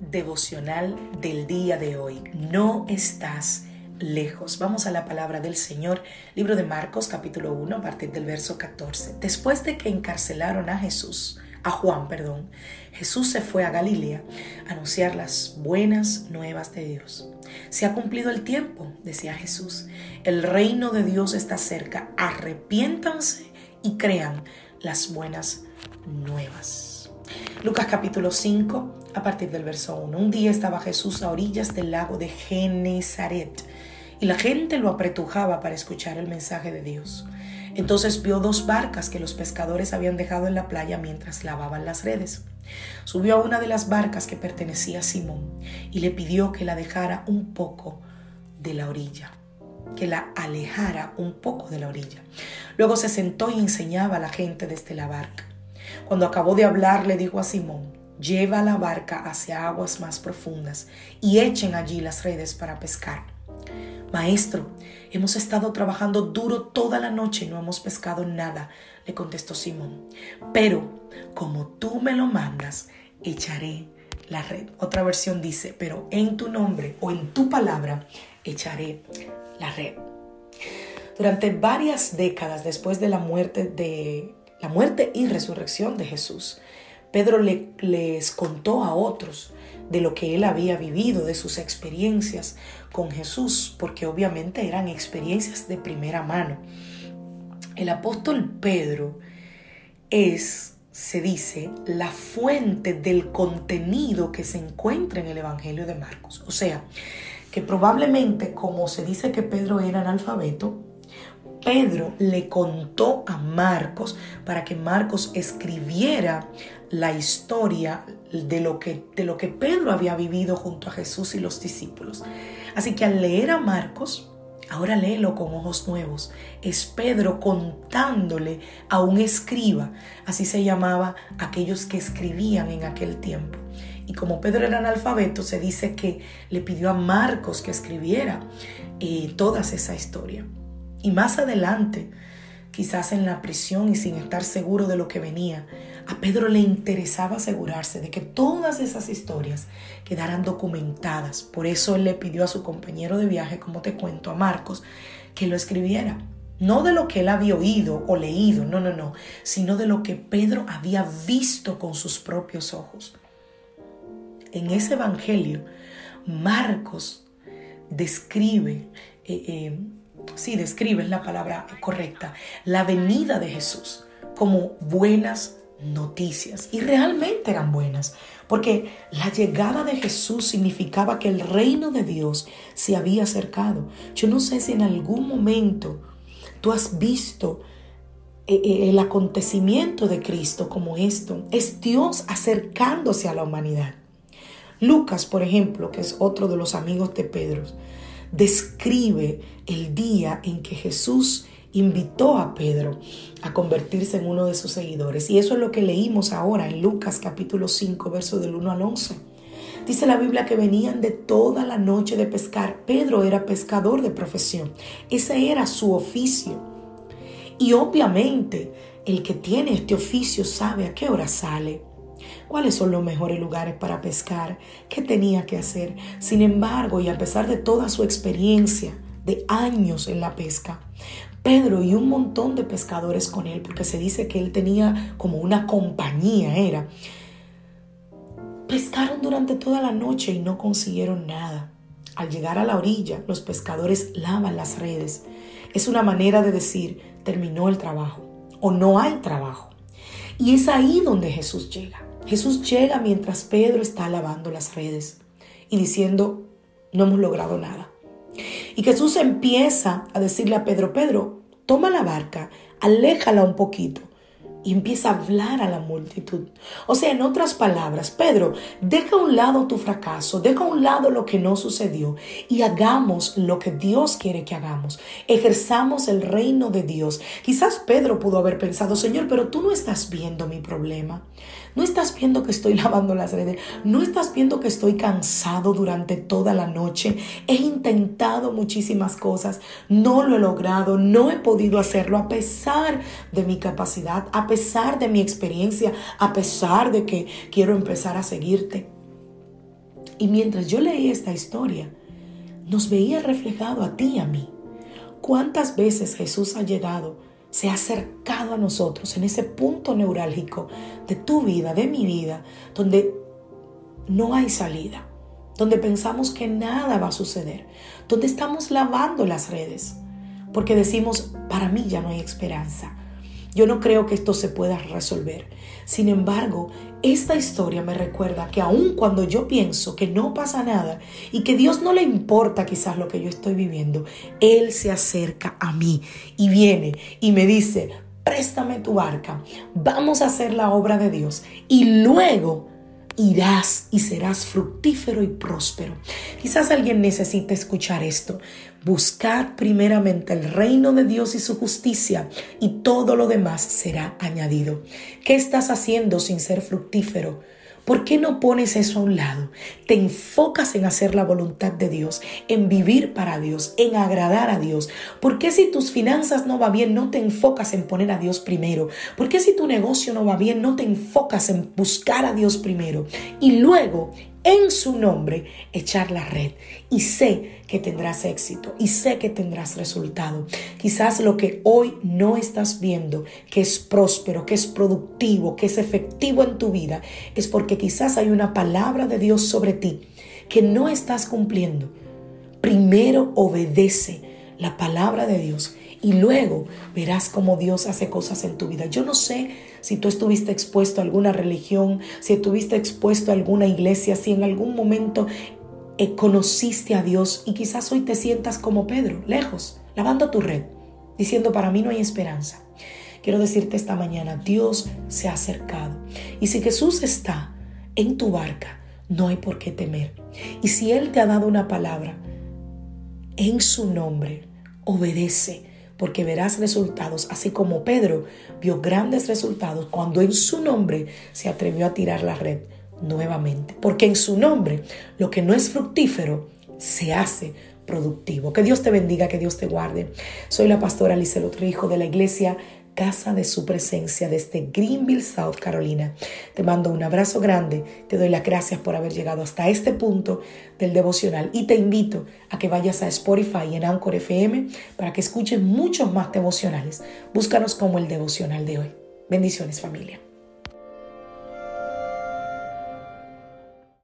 Devocional del día de hoy. No estás lejos. Vamos a la palabra del Señor, libro de Marcos capítulo 1 a partir del verso 14. Después de que encarcelaron a Jesús, a Juan, perdón, Jesús se fue a Galilea a anunciar las buenas nuevas de Dios. Se ha cumplido el tiempo, decía Jesús. El reino de Dios está cerca. Arrepiéntanse y crean las buenas nuevas. Lucas capítulo 5 a partir del verso 1. Un día estaba Jesús a orillas del lago de Genezaret y la gente lo apretujaba para escuchar el mensaje de Dios. Entonces vio dos barcas que los pescadores habían dejado en la playa mientras lavaban las redes. Subió a una de las barcas que pertenecía a Simón y le pidió que la dejara un poco de la orilla, que la alejara un poco de la orilla. Luego se sentó y enseñaba a la gente desde la barca. Cuando acabó de hablar, le dijo a Simón, lleva la barca hacia aguas más profundas y echen allí las redes para pescar. Maestro, hemos estado trabajando duro toda la noche y no hemos pescado nada, le contestó Simón. Pero como tú me lo mandas, echaré la red. Otra versión dice, pero en tu nombre o en tu palabra echaré la red. Durante varias décadas después de la muerte de la muerte y resurrección de Jesús, Pedro le, les contó a otros de lo que él había vivido, de sus experiencias con Jesús, porque obviamente eran experiencias de primera mano. El apóstol Pedro es, se dice, la fuente del contenido que se encuentra en el Evangelio de Marcos. O sea, que probablemente como se dice que Pedro era analfabeto, Pedro le contó a Marcos para que Marcos escribiera la historia de lo, que, de lo que Pedro había vivido junto a Jesús y los discípulos. Así que al leer a Marcos, ahora léelo con ojos nuevos. Es Pedro contándole a un escriba, así se llamaba aquellos que escribían en aquel tiempo. Y como Pedro era analfabeto, se dice que le pidió a Marcos que escribiera eh, toda esa historia. Y más adelante, quizás en la prisión y sin estar seguro de lo que venía, a Pedro le interesaba asegurarse de que todas esas historias quedaran documentadas. Por eso él le pidió a su compañero de viaje, como te cuento, a Marcos, que lo escribiera. No de lo que él había oído o leído, no, no, no, sino de lo que Pedro había visto con sus propios ojos. En ese Evangelio, Marcos describe eh, eh, sí, describe la palabra correcta, la venida de Jesús como buenas noticias. Y realmente eran buenas, porque la llegada de Jesús significaba que el reino de Dios se había acercado. Yo no sé si en algún momento tú has visto eh, eh, el acontecimiento de Cristo como esto. Es Dios acercándose a la humanidad. Lucas, por ejemplo, que es otro de los amigos de Pedro, describe el día en que Jesús invitó a Pedro a convertirse en uno de sus seguidores. Y eso es lo que leímos ahora en Lucas capítulo 5, verso del 1 al 11. Dice la Biblia que venían de toda la noche de pescar. Pedro era pescador de profesión. Ese era su oficio. Y obviamente el que tiene este oficio sabe a qué hora sale, cuáles son los mejores lugares para pescar, qué tenía que hacer. Sin embargo, y a pesar de toda su experiencia de años en la pesca, Pedro y un montón de pescadores con él, porque se dice que él tenía como una compañía, era, pescaron durante toda la noche y no consiguieron nada. Al llegar a la orilla, los pescadores lavan las redes. Es una manera de decir, terminó el trabajo o no hay trabajo. Y es ahí donde Jesús llega. Jesús llega mientras Pedro está lavando las redes y diciendo, no hemos logrado nada. Y Jesús empieza a decirle a Pedro, Pedro, toma la barca, aléjala un poquito y empieza a hablar a la multitud. O sea, en otras palabras, Pedro, deja a un lado tu fracaso, deja a un lado lo que no sucedió y hagamos lo que Dios quiere que hagamos. Ejerzamos el reino de Dios. Quizás Pedro pudo haber pensado, Señor, pero tú no estás viendo mi problema. No estás viendo que estoy lavando las redes. No estás viendo que estoy cansado durante toda la noche. He intentado muchísimas cosas. No lo he logrado. No he podido hacerlo a pesar de mi capacidad, a pesar de mi experiencia, a pesar de que quiero empezar a seguirte. Y mientras yo leí esta historia, nos veía reflejado a ti y a mí. ¿Cuántas veces Jesús ha llegado se ha acercado a nosotros en ese punto neurálgico de tu vida, de mi vida, donde no hay salida, donde pensamos que nada va a suceder, donde estamos lavando las redes, porque decimos, para mí ya no hay esperanza, yo no creo que esto se pueda resolver. Sin embargo, esta historia me recuerda que aun cuando yo pienso que no pasa nada y que Dios no le importa quizás lo que yo estoy viviendo, Él se acerca a mí y viene y me dice, préstame tu barca, vamos a hacer la obra de Dios y luego irás y serás fructífero y próspero. Quizás alguien necesite escuchar esto. Buscad primeramente el reino de Dios y su justicia y todo lo demás será añadido. ¿Qué estás haciendo sin ser fructífero? ¿Por qué no pones eso a un lado? Te enfocas en hacer la voluntad de Dios, en vivir para Dios, en agradar a Dios. ¿Por qué si tus finanzas no va bien, no te enfocas en poner a Dios primero? ¿Por qué si tu negocio no va bien, no te enfocas en buscar a Dios primero? Y luego en su nombre echar la red y sé que tendrás éxito y sé que tendrás resultado. Quizás lo que hoy no estás viendo, que es próspero, que es productivo, que es efectivo en tu vida, es porque quizás hay una palabra de Dios sobre ti que no estás cumpliendo. Primero obedece la palabra de Dios y luego verás cómo Dios hace cosas en tu vida. Yo no sé si tú estuviste expuesto a alguna religión, si estuviste expuesto a alguna iglesia, si en algún momento eh, conociste a Dios y quizás hoy te sientas como Pedro, lejos, lavando tu red, diciendo para mí no hay esperanza. Quiero decirte esta mañana, Dios se ha acercado. Y si Jesús está en tu barca, no hay por qué temer. Y si Él te ha dado una palabra, en su nombre, obedece porque verás resultados, así como Pedro vio grandes resultados cuando en su nombre se atrevió a tirar la red nuevamente, porque en su nombre lo que no es fructífero se hace productivo. Que Dios te bendiga, que Dios te guarde. Soy la pastora Alice Trijo de la iglesia casa de su presencia desde Greenville, South Carolina. Te mando un abrazo grande, te doy las gracias por haber llegado hasta este punto del devocional y te invito a que vayas a Spotify y en Anchor FM para que escuches muchos más devocionales. Búscanos como el devocional de hoy. Bendiciones familia.